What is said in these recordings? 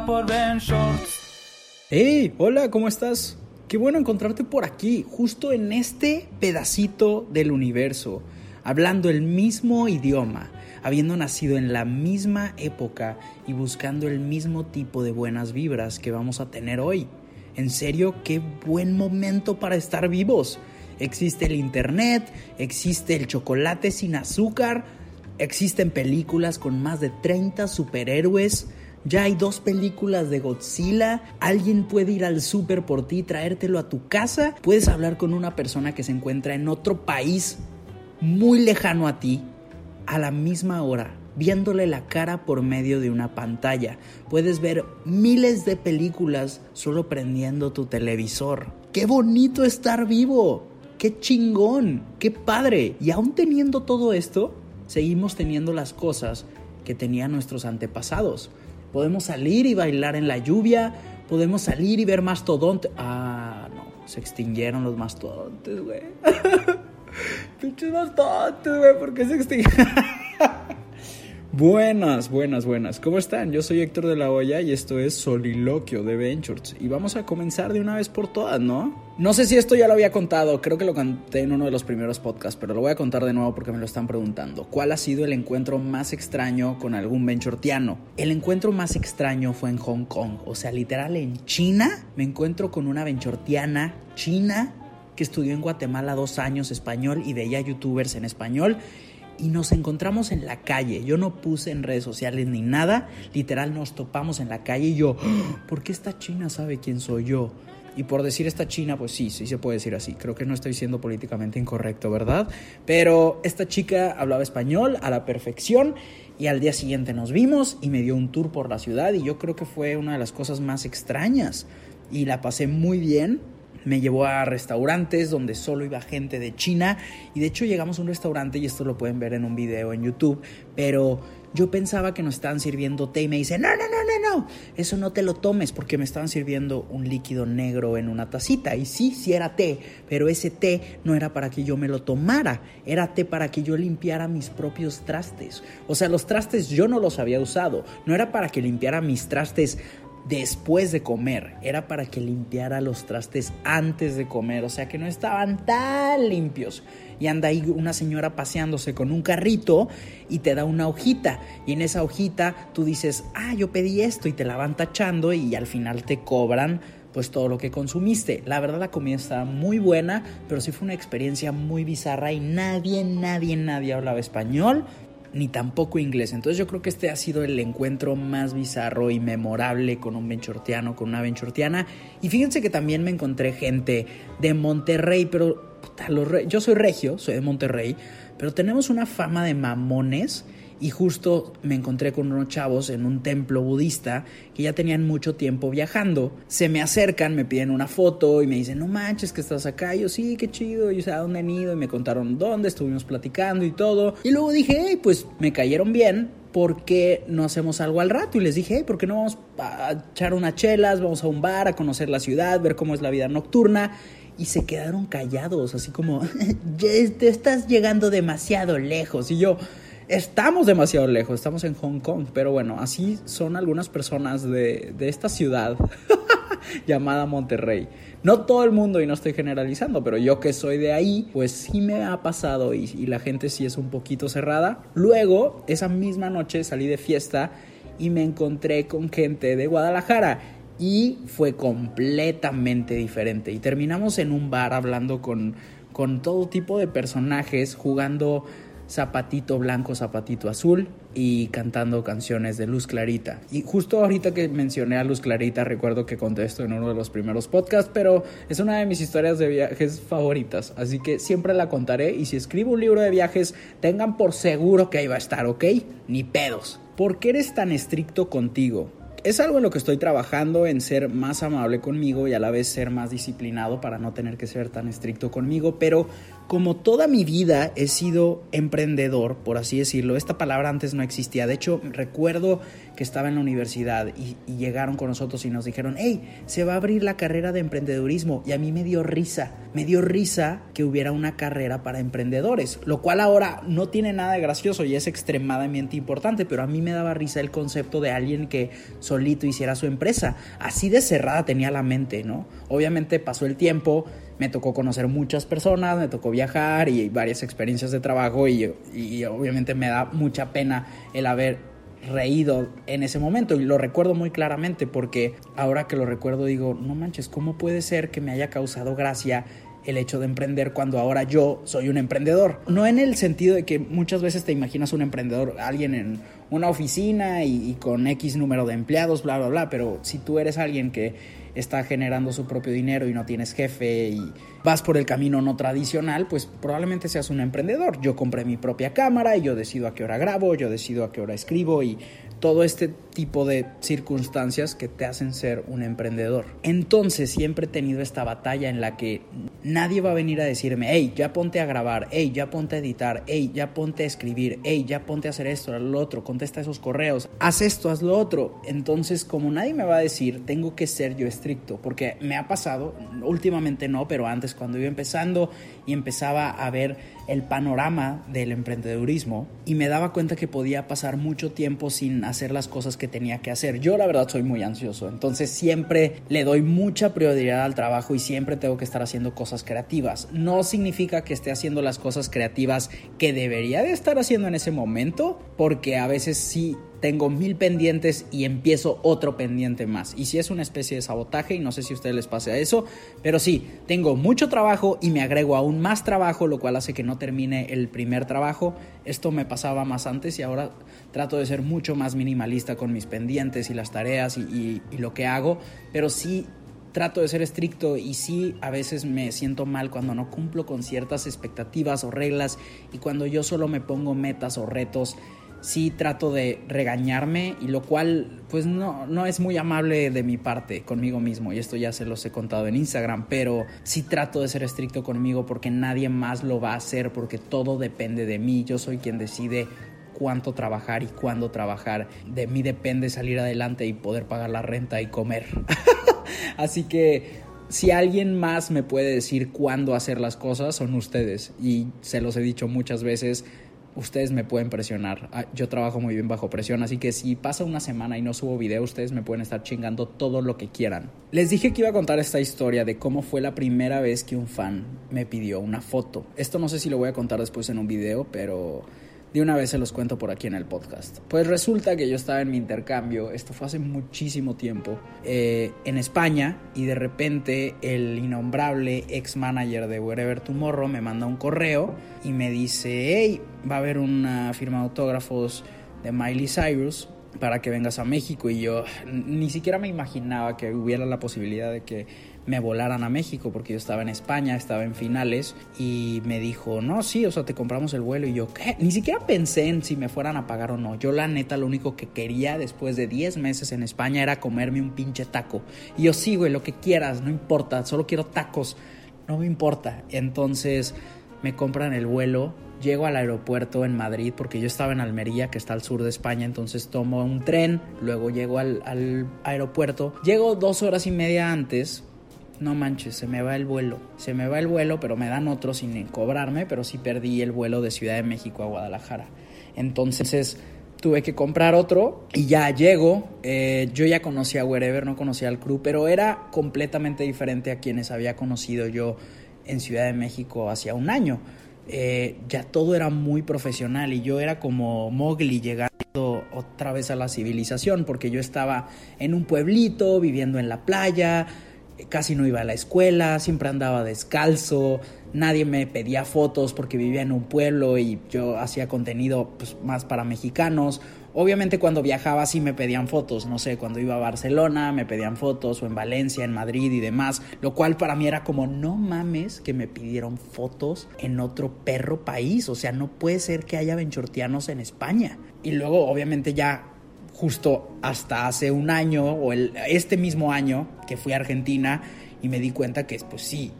por Ben Shorts. ¡Hey! Hola, ¿cómo estás? Qué bueno encontrarte por aquí, justo en este pedacito del universo, hablando el mismo idioma, habiendo nacido en la misma época y buscando el mismo tipo de buenas vibras que vamos a tener hoy. En serio, qué buen momento para estar vivos. Existe el internet, existe el chocolate sin azúcar, existen películas con más de 30 superhéroes. Ya hay dos películas de Godzilla. Alguien puede ir al súper por ti traértelo a tu casa. Puedes hablar con una persona que se encuentra en otro país muy lejano a ti a la misma hora, viéndole la cara por medio de una pantalla. Puedes ver miles de películas solo prendiendo tu televisor. ¡Qué bonito estar vivo! ¡Qué chingón! ¡Qué padre! Y aún teniendo todo esto, seguimos teniendo las cosas que tenían nuestros antepasados. Podemos salir y bailar en la lluvia, podemos salir y ver mastodontes. Ah, no, se extinguieron los mastodontes, güey. Pinches mastodontes, güey, ¿por qué se extinguieron? Buenas, buenas, buenas. ¿Cómo están? Yo soy Héctor de la Hoya y esto es Soliloquio de Ventures. Y vamos a comenzar de una vez por todas, ¿no? No sé si esto ya lo había contado, creo que lo conté en uno de los primeros podcasts, pero lo voy a contar de nuevo porque me lo están preguntando. ¿Cuál ha sido el encuentro más extraño con algún venturtiano? El encuentro más extraño fue en Hong Kong, o sea, literal en China. Me encuentro con una venturtiana china que estudió en Guatemala dos años español y veía youtubers en español y nos encontramos en la calle. Yo no puse en redes sociales ni nada. Literal nos topamos en la calle y yo, "¡Ah! ¿por qué esta china sabe quién soy yo? Y por decir esta china, pues sí, sí se puede decir así. Creo que no estoy siendo políticamente incorrecto, ¿verdad? Pero esta chica hablaba español a la perfección y al día siguiente nos vimos y me dio un tour por la ciudad y yo creo que fue una de las cosas más extrañas y la pasé muy bien me llevó a restaurantes donde solo iba gente de China y de hecho llegamos a un restaurante y esto lo pueden ver en un video en YouTube, pero yo pensaba que nos estaban sirviendo té y me dice, no, no, no, no, no, eso no te lo tomes porque me estaban sirviendo un líquido negro en una tacita y sí, sí era té, pero ese té no era para que yo me lo tomara, era té para que yo limpiara mis propios trastes. O sea, los trastes yo no los había usado, no era para que limpiara mis trastes después de comer, era para que limpiara los trastes antes de comer, o sea que no estaban tan limpios. Y anda ahí una señora paseándose con un carrito y te da una hojita. Y en esa hojita tú dices, ah, yo pedí esto y te la van tachando y al final te cobran pues todo lo que consumiste. La verdad la comida estaba muy buena, pero sí fue una experiencia muy bizarra y nadie, nadie, nadie hablaba español ni tampoco inglés. Entonces yo creo que este ha sido el encuentro más bizarro y memorable con un benchortiano, con una benchortiana. Y fíjense que también me encontré gente de Monterrey, pero puta, yo soy regio, soy de Monterrey, pero tenemos una fama de mamones. Y justo me encontré con unos chavos en un templo budista que ya tenían mucho tiempo viajando. Se me acercan, me piden una foto y me dicen, no manches que estás acá. Y yo, sí, qué chido. Y yo, ¿a dónde han ido? Y me contaron dónde, estuvimos platicando y todo. Y luego dije, hey, pues me cayeron bien. ¿Por qué no hacemos algo al rato? Y les dije, hey, ¿por qué no vamos a echar unas chelas? Vamos a un bar, a conocer la ciudad, ver cómo es la vida nocturna y se quedaron callados, así como, te estás llegando demasiado lejos. Y yo, estamos demasiado lejos, estamos en Hong Kong, pero bueno, así son algunas personas de, de esta ciudad. llamada Monterrey. No todo el mundo, y no estoy generalizando, pero yo que soy de ahí, pues sí me ha pasado y, la gente sí es un poquito cerrada. Luego, esa misma noche salí de fiesta y me encontré con gente de Guadalajara y fue completamente diferente. Y terminamos en un bar hablando con, con todo tipo de personajes, jugando zapatito blanco, zapatito azul y cantando canciones de Luz Clarita. Y justo ahorita que mencioné a Luz Clarita, recuerdo que contesto en uno de los primeros podcasts, pero es una de mis historias de viajes favoritas, así que siempre la contaré y si escribo un libro de viajes, tengan por seguro que ahí va a estar, ¿ok? Ni pedos. ¿Por qué eres tan estricto contigo? Es algo en lo que estoy trabajando, en ser más amable conmigo y a la vez ser más disciplinado para no tener que ser tan estricto conmigo, pero como toda mi vida he sido emprendedor, por así decirlo, esta palabra antes no existía. De hecho, recuerdo que estaba en la universidad y, llegaron con nosotros y nos dijeron, hey, se va a abrir la carrera de emprendedurismo. Y a mí me dio risa, me dio risa que hubiera una carrera para emprendedores, lo cual ahora no tiene nada de gracioso y es extremadamente importante, pero a mí me daba risa el concepto de alguien que solito hiciera su empresa. Así de cerrada tenía la mente, ¿no? Obviamente pasó el tiempo me tocó conocer muchas personas, me tocó viajar y varias experiencias de trabajo y, y, obviamente me da mucha pena el haber reído en ese momento y lo recuerdo muy claramente porque ahora que lo recuerdo digo, no manches, ¿cómo puede ser que me haya causado gracia el hecho de emprender cuando ahora yo soy un emprendedor. No en el sentido de que muchas veces te imaginas un emprendedor, alguien en una oficina y, y, con X número de empleados, bla, bla, bla, pero si tú eres alguien que está generando su propio dinero y no tienes jefe y vas por el camino no tradicional, pues probablemente seas un emprendedor. Yo compré mi propia cámara y yo decido a qué hora grabo, yo decido a qué hora escribo y todo este tipo de circunstancias que te hacen ser un emprendedor. Entonces siempre he tenido esta batalla en la que nadie va a venir a decirme, hey, ya ponte a grabar, hey, ya ponte a editar, hey, ya ponte a escribir, hey, ya ponte a hacer esto, lo otro, contesta esos correos, haz esto, haz lo otro. Entonces, como nadie me va a decir, tengo que ser yo estricto, porque me ha pasado, últimamente no, pero antes cuando iba empezando y empezaba a ver el panorama del emprendedurismo y me daba cuenta que podía pasar mucho tiempo sin hacer las cosas que tenía que hacer. Yo la verdad soy muy ansioso, entonces siempre le doy mucha prioridad al trabajo y siempre tengo que estar haciendo cosas creativas. No significa que esté haciendo las cosas creativas que debería de estar haciendo en ese momento, porque a veces sí tengo mil pendientes y empiezo otro pendiente más. Y si es una especie de sabotaje, y no sé si a ustedes les pase a eso, pero sí, tengo mucho trabajo y me agrego aún más trabajo, lo cual hace que no termine el primer trabajo. Esto me pasaba más antes y ahora trato de ser mucho más minimalista con mis pendientes y las tareas y, lo que hago, pero sí trato de ser estricto y sí a veces me siento mal cuando no cumplo con ciertas expectativas o reglas y cuando yo solo me pongo metas o retos sí trato de regañarme y lo cual pues no, no es muy amable de mi parte conmigo mismo y esto ya se los he contado en Instagram pero sí trato de ser estricto conmigo porque nadie más lo va a hacer porque todo depende de mí. Yo soy quien decide cuánto trabajar y cuándo trabajar. De mí depende salir adelante y poder pagar la renta y comer. Así que si alguien más me puede decir cuándo hacer las cosas son ustedes. Y se los he dicho muchas veces ustedes me pueden presionar. Yo trabajo muy bien bajo presión, así que si pasa una semana y no subo video, ustedes me pueden estar chingando todo lo que quieran. Les dije que iba a contar esta historia de cómo fue la primera vez que un fan me pidió una foto. Esto no sé si lo voy a contar después en un video, pero de una vez se los cuento por aquí en el podcast. Pues resulta que yo estaba en mi intercambio, esto fue hace muchísimo tiempo, eh, en España y de repente el innombrable ex manager de Wherever Tomorrow me manda un correo y me dice, hey, va a haber una firma de autógrafos de Miley Cyrus para que vengas a México y yo ni siquiera me imaginaba que hubiera la posibilidad de que me volaran a México porque yo estaba en España, estaba en finales y me dijo, no, sí, o sea, te compramos el vuelo y yo, ¿qué? Ni siquiera pensé en si me fueran a pagar o no. Yo la neta lo único que quería después de 10 meses en España era comerme un pinche taco. Y yo sí, güey, lo que quieras, no importa, solo quiero tacos, no me importa. Entonces me compran el vuelo, llego al aeropuerto en Madrid porque yo estaba en Almería, que está al sur de España, entonces tomo un tren, luego llego al, al aeropuerto, llego dos horas y media antes no manches, se me va el vuelo. Se me va el vuelo, pero me dan otro sin cobrarme, pero sí perdí el vuelo de Ciudad de México a Guadalajara. Entonces tuve que comprar otro y ya llego. Eh, yo ya conocía a Wherever, no conocía al crew, pero era completamente diferente a quienes había conocido yo en Ciudad de México hacía un año. Eh, ya todo era muy profesional y yo era como Mowgli llegando otra vez a la civilización porque yo estaba en un pueblito viviendo en la playa, casi no iba a la escuela, siempre andaba descalzo, nadie me pedía fotos porque vivía en un pueblo y yo hacía contenido pues, más para mexicanos. Obviamente cuando viajaba sí me pedían fotos, no sé, cuando iba a Barcelona me pedían fotos o en Valencia, en Madrid y demás, lo cual para mí era como no mames que me pidieron fotos en otro perro país, o sea, no puede ser que haya benchortianos en España. Y luego obviamente ya justo hasta hace un año o el, este mismo año que fui a Argentina y me di cuenta que pues sí,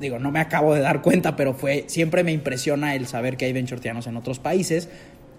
digo, no me acabo de dar cuenta, pero fue siempre me impresiona el saber que hay benchortianos en otros países.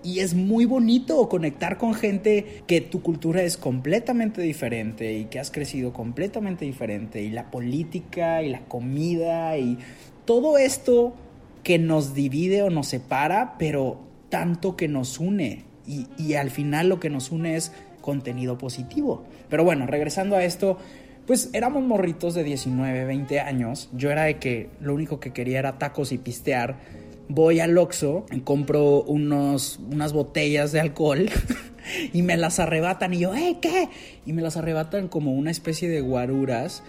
Y es muy bonito conectar con gente que tu cultura es completamente diferente y que has crecido completamente diferente y la política y la comida y todo esto que nos divide o nos separa, pero tanto que nos une y, al final lo que nos une es contenido positivo. Pero bueno, regresando a esto, pues éramos morritos de 19, 20 años. Yo era de que lo único que quería era tacos y pistear voy al Oxxo, compro unos, unas botellas de alcohol y me las arrebatan y yo, ¿eh, qué? Y me las arrebatan como una especie de guaruras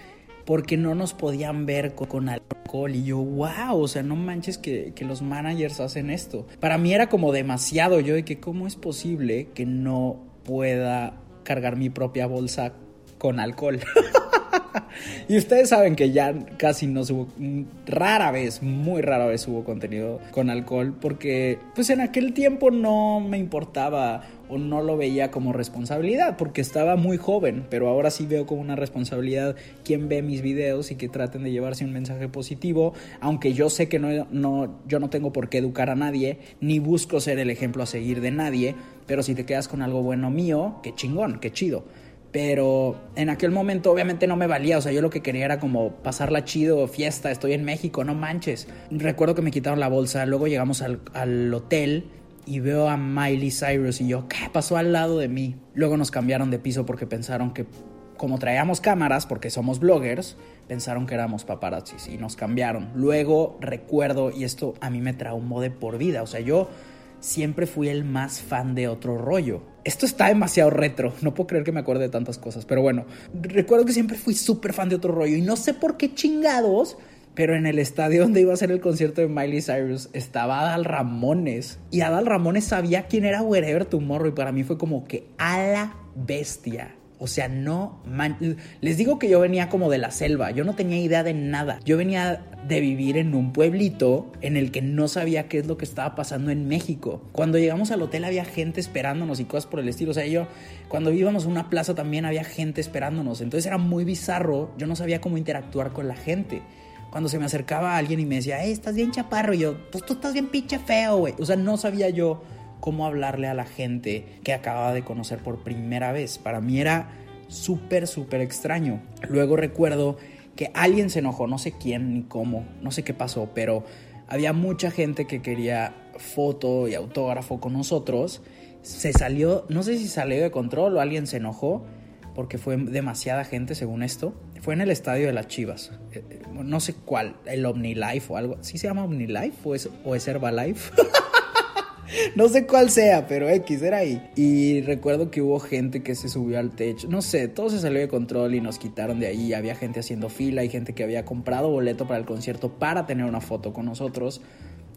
porque no nos podían ver con, alcohol y yo, wow, o sea, no manches que, que los managers hacen esto. Para mí era como demasiado, yo de que cómo es posible que no pueda cargar mi propia bolsa con alcohol. y ustedes saben que ya casi no subo, rara vez, muy rara vez subo contenido con alcohol porque pues en aquel tiempo no me importaba o no lo veía como responsabilidad porque estaba muy joven, pero ahora sí veo como una responsabilidad quien ve mis videos y que traten de llevarse un mensaje positivo, aunque yo sé que no, no, yo no tengo por qué educar a nadie, ni busco ser el ejemplo a seguir de nadie, pero si te quedas con algo bueno mío, qué chingón, qué chido. Pero en aquel momento obviamente no me valía, o sea, yo lo que quería era como pasarla chido, fiesta, estoy en México, no manches. Recuerdo que me quitaron la bolsa, luego llegamos al, al hotel y veo a Miley Cyrus y yo, ¿qué pasó al lado de mí? Luego nos cambiaron de piso porque pensaron que como traíamos cámaras, porque somos bloggers, pensaron que éramos paparazzis y nos cambiaron. Luego recuerdo, y esto a mí me traumó de por vida, o sea, yo siempre fui el más fan de otro rollo. Esto está demasiado retro, no puedo creer que me acuerde de tantas cosas, pero bueno, recuerdo que siempre fui súper fan de otro rollo y no sé por qué chingados, pero en el estadio donde iba a ser el concierto de Miley Cyrus estaba Adal Ramones y Adal Ramones sabía quién era Wherever Tomorrow y para mí fue como que a la bestia. O sea, no les digo que yo venía como de la selva, yo no tenía idea de nada. Yo venía de vivir en un pueblito en el que no sabía qué es lo que estaba pasando en México. Cuando llegamos al hotel había gente esperándonos y cosas por el estilo. O sea, yo cuando íbamos a una plaza también había gente esperándonos. Entonces era muy bizarro, yo no sabía cómo interactuar con la gente. Cuando se me acercaba alguien y me decía, hey, estás bien chaparro, y yo, pues tú estás bien pinche feo, güey. O sea, no sabía yo cómo hablarle a la gente que acababa de conocer por primera vez. Para mí era súper, súper extraño. Luego recuerdo que alguien se enojó, no sé quién ni cómo, no sé qué pasó, pero había mucha gente que quería foto y autógrafo con nosotros. Se salió, no sé si salió de control o alguien se enojó, porque fue demasiada gente según esto. Fue en el estadio de las Chivas, eh, eh, no sé cuál, el OmniLife o algo. ¿Sí se llama OmniLife o es, o es Herbalife? no sé cuál sea, pero X era ahí. Y recuerdo que hubo gente que se subió al techo. No sé, todo se salió de control y nos quitaron de ahí. Había gente haciendo fila y gente que había comprado boleto para el concierto para tener una foto con nosotros.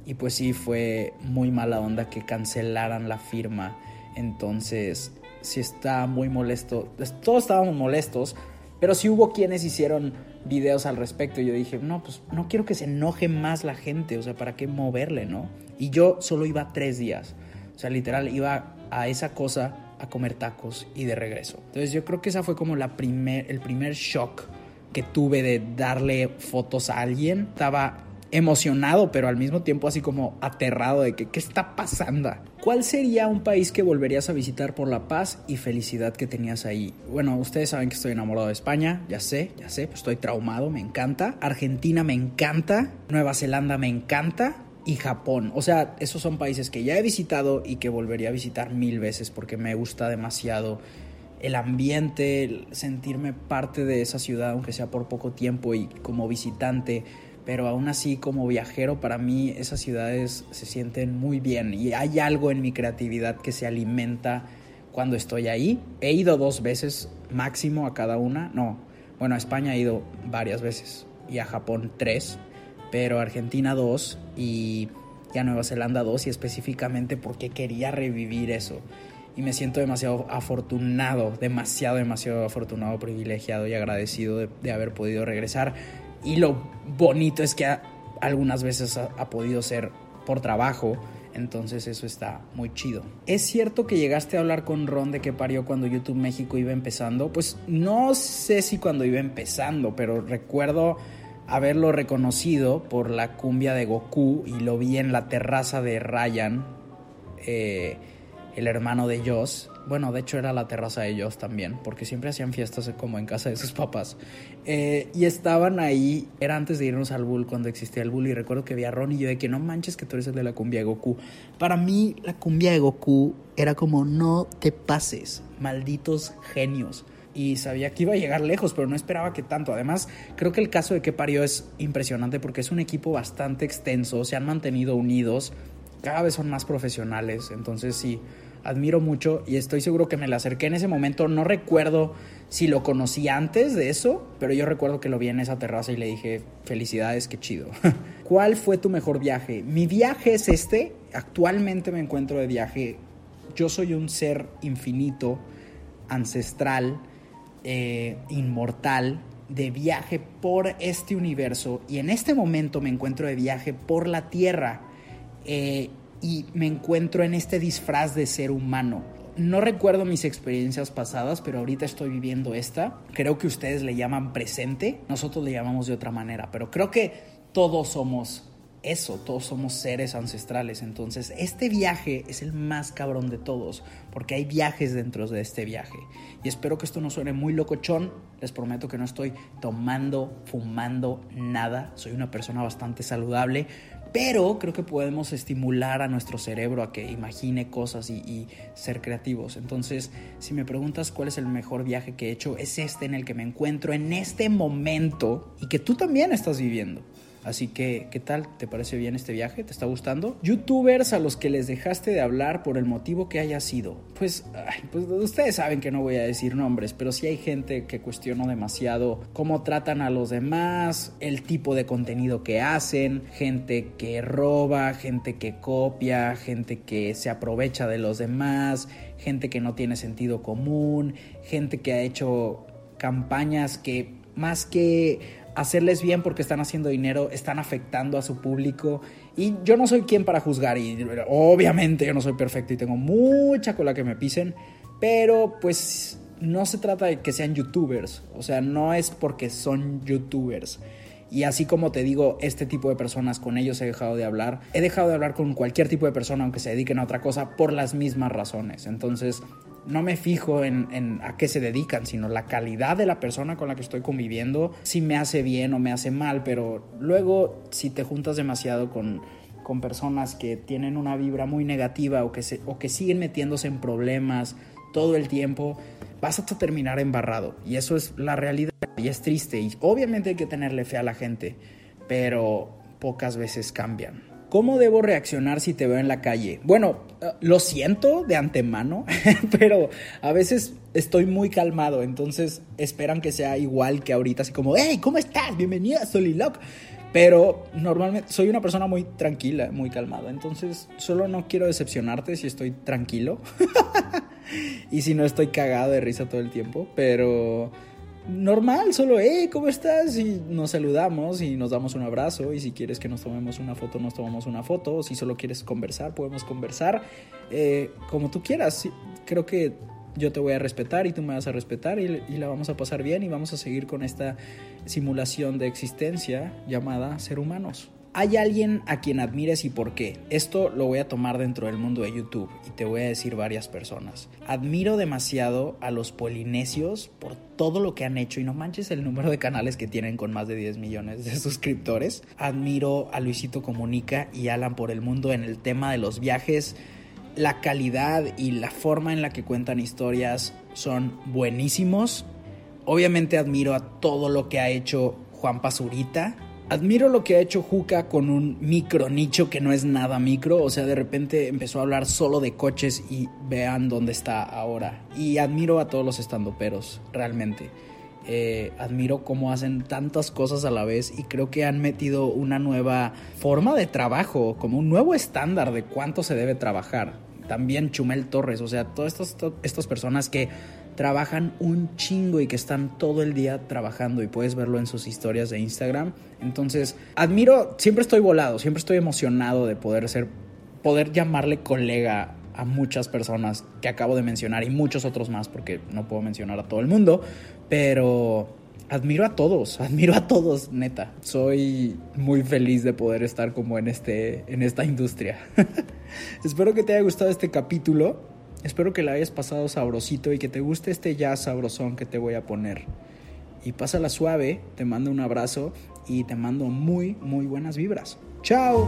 Y pues sí, fue muy mala onda que cancelaran la firma. Entonces, sí está muy molesto. Todos estábamos molestos, pero sí hubo quienes hicieron videos al respecto. Y yo dije, no, pues no quiero que se enoje más la gente. O sea, ¿para qué moverle, no? Y yo solo iba tres días. O sea, literal, iba a esa cosa a comer tacos y de regreso. Entonces yo creo que esa fue como la primer, el primer shock que tuve de darle fotos a alguien. Estaba emocionado, pero al mismo tiempo así como aterrado de que qué está pasando. ¿Cuál sería un país que volverías a visitar por la paz y felicidad que tenías ahí? Bueno, ustedes saben que estoy enamorado de España, ya sé, ya sé, estoy traumado, me encanta. Argentina me encanta, Nueva Zelanda me encanta, y Japón. O sea, esos son países que ya he visitado y que volvería a visitar mil veces porque me gusta demasiado el ambiente, sentirme parte de esa ciudad, aunque sea por poco tiempo y como visitante. Pero aún así, como viajero, para mí esas ciudades se sienten muy bien y hay algo en mi creatividad que se alimenta cuando estoy ahí. He ido dos veces máximo a cada una. No, bueno, a España he ido varias veces y a Japón tres, pero Argentina dos y, y a Nueva Zelanda dos y específicamente porque quería revivir eso. Y me siento demasiado afortunado, demasiado, demasiado afortunado, privilegiado y agradecido de, haber podido regresar. Y lo bonito es que algunas veces ha, ha podido ser por trabajo, entonces eso está muy chido. ¿Es cierto que llegaste a hablar con Ron de que parió cuando YouTube México iba empezando? Pues no sé si cuando iba empezando, pero recuerdo haberlo reconocido por la cumbia de Goku y lo vi en la terraza de Ryan, eh, el hermano de Joss. Bueno, de hecho era la terraza de Joss también, porque siempre hacían fiestas como en casa de sus papás. Eh, y estaban ahí, era antes de irnos al Bull, cuando existía el Bull, y recuerdo que vi a Ron y yo de que no manches que tú eres el de la cumbia de Goku. Para mí, la cumbia de Goku era como no te pases, malditos genios. Y sabía que iba a llegar lejos, pero no esperaba que tanto. Además, creo que el caso de que parió es impresionante porque es un equipo bastante extenso, se han mantenido unidos, cada vez son más profesionales, entonces sí, admiro mucho y estoy seguro que me le acerqué en ese momento. No recuerdo si lo conocí antes de eso, pero yo recuerdo que lo vi en esa terraza y le dije, felicidades, qué chido. ¿Cuál fue tu mejor viaje? Mi viaje es este, actualmente me encuentro de viaje. Yo soy un ser infinito, ancestral, eh, inmortal, de viaje por este universo y en este momento me encuentro de viaje por la Tierra eh, y me encuentro en este disfraz de ser humano. No recuerdo mis experiencias pasadas, pero ahorita estoy viviendo esta. Creo que ustedes le llaman presente, nosotros le llamamos de otra manera, pero creo que todos somos eso, todos somos seres ancestrales. Entonces, este viaje es el más cabrón de todos, porque hay viajes dentro de este viaje. Y espero que esto no suene muy locochón. Les prometo que no estoy tomando, fumando nada. Soy una persona bastante saludable, pero creo que podemos estimular a nuestro cerebro a que imagine cosas y, y, ser creativos. Entonces, si me preguntas cuál es el mejor viaje que he hecho, es este en el que me encuentro en este momento y que tú también estás viviendo. Así que, ¿qué tal? ¿Te parece bien este viaje? ¿Te está gustando? Youtubers a los que les dejaste de hablar por el motivo que haya sido. Pues, pues ustedes saben que no voy a decir nombres, pero sí hay gente que cuestiono demasiado cómo tratan a los demás, el tipo de contenido que hacen, gente que roba, gente que copia, gente que se aprovecha de los demás, gente que no tiene sentido común, gente que ha hecho campañas que más que hacerles bien porque están haciendo dinero, están afectando a su público. Y yo no soy quien para juzgar, y obviamente yo no soy perfecto y tengo mucha cola que me pisen, pero pues no se trata de que sean youtubers, o sea, no es porque son youtubers. Y así como te digo, este tipo de personas, con ellos he dejado de hablar. He dejado de hablar con cualquier tipo de persona, aunque se dediquen a otra cosa, por las mismas razones. Entonces, no me fijo en, en, a qué se dedican, sino la calidad de la persona con la que estoy conviviendo, si me hace bien o me hace mal, pero luego si te juntas demasiado con, con personas que tienen una vibra muy negativa o que, se, o que siguen metiéndose en problemas todo el tiempo, vas a terminar embarrado. Y eso es la realidad y es triste. Y obviamente hay que tenerle fe a la gente, pero pocas veces cambian. ¿Cómo debo reaccionar si te veo en la calle? Bueno, lo siento de antemano, pero a veces estoy muy calmado, entonces esperan que sea igual que ahorita, así como, hey, ¿cómo estás? Bienvenida a Soliloc. Pero normalmente soy una persona muy tranquila, muy calmada, entonces solo no quiero decepcionarte si estoy tranquilo y si no estoy cagado de risa todo el tiempo, pero normal, solo, hey, ¿cómo estás? Y nos saludamos y nos damos un abrazo. Y si quieres que nos tomemos una foto, nos tomamos una foto. O si solo quieres conversar, podemos conversar. Eh, como tú quieras. Creo que yo te voy a respetar y tú me vas a respetar y, y, la vamos a pasar bien y vamos a seguir con esta simulación de existencia llamada ser humanos. ¿Hay alguien a quien admires y por qué? Esto lo voy a tomar dentro del mundo de YouTube y te voy a decir varias personas. Admiro demasiado a los polinesios por todo lo que han hecho y no manches el número de canales que tienen con más de 10 millones de suscriptores. Admiro a Luisito Comunica y Alan por el mundo en el tema de los viajes. La calidad y la forma en la que cuentan historias son buenísimos. Obviamente admiro a todo lo que ha hecho Juan Pazurita Admiro lo que ha hecho Juca con un micro nicho que no es nada micro, o sea, de repente empezó a hablar solo de coches y vean dónde está ahora. Y admiro a todos los estandoperos, realmente. Eh, admiro cómo hacen tantas cosas a la vez y creo que han metido una nueva forma de trabajo, como un nuevo estándar de cuánto se debe trabajar. También Chumel Torres, o sea, todas estas, estas personas que trabajan un chingo y que están todo el día trabajando y puedes verlo en sus historias de Instagram. Entonces, admiro, siempre estoy volado, siempre estoy emocionado de poder ser, poder llamarle colega a muchas personas que acabo de mencionar y muchos otros más porque no puedo mencionar a todo el mundo, pero admiro a todos, admiro a todos, neta. Soy muy feliz de poder estar como en este en esta industria. Espero que te haya gustado este capítulo. Espero que la hayas pasado sabrosito y que te guste este jazz sabrosón que te voy a poner. Y pásala suave, te mando un abrazo y te mando muy, muy buenas vibras. ¡Chao!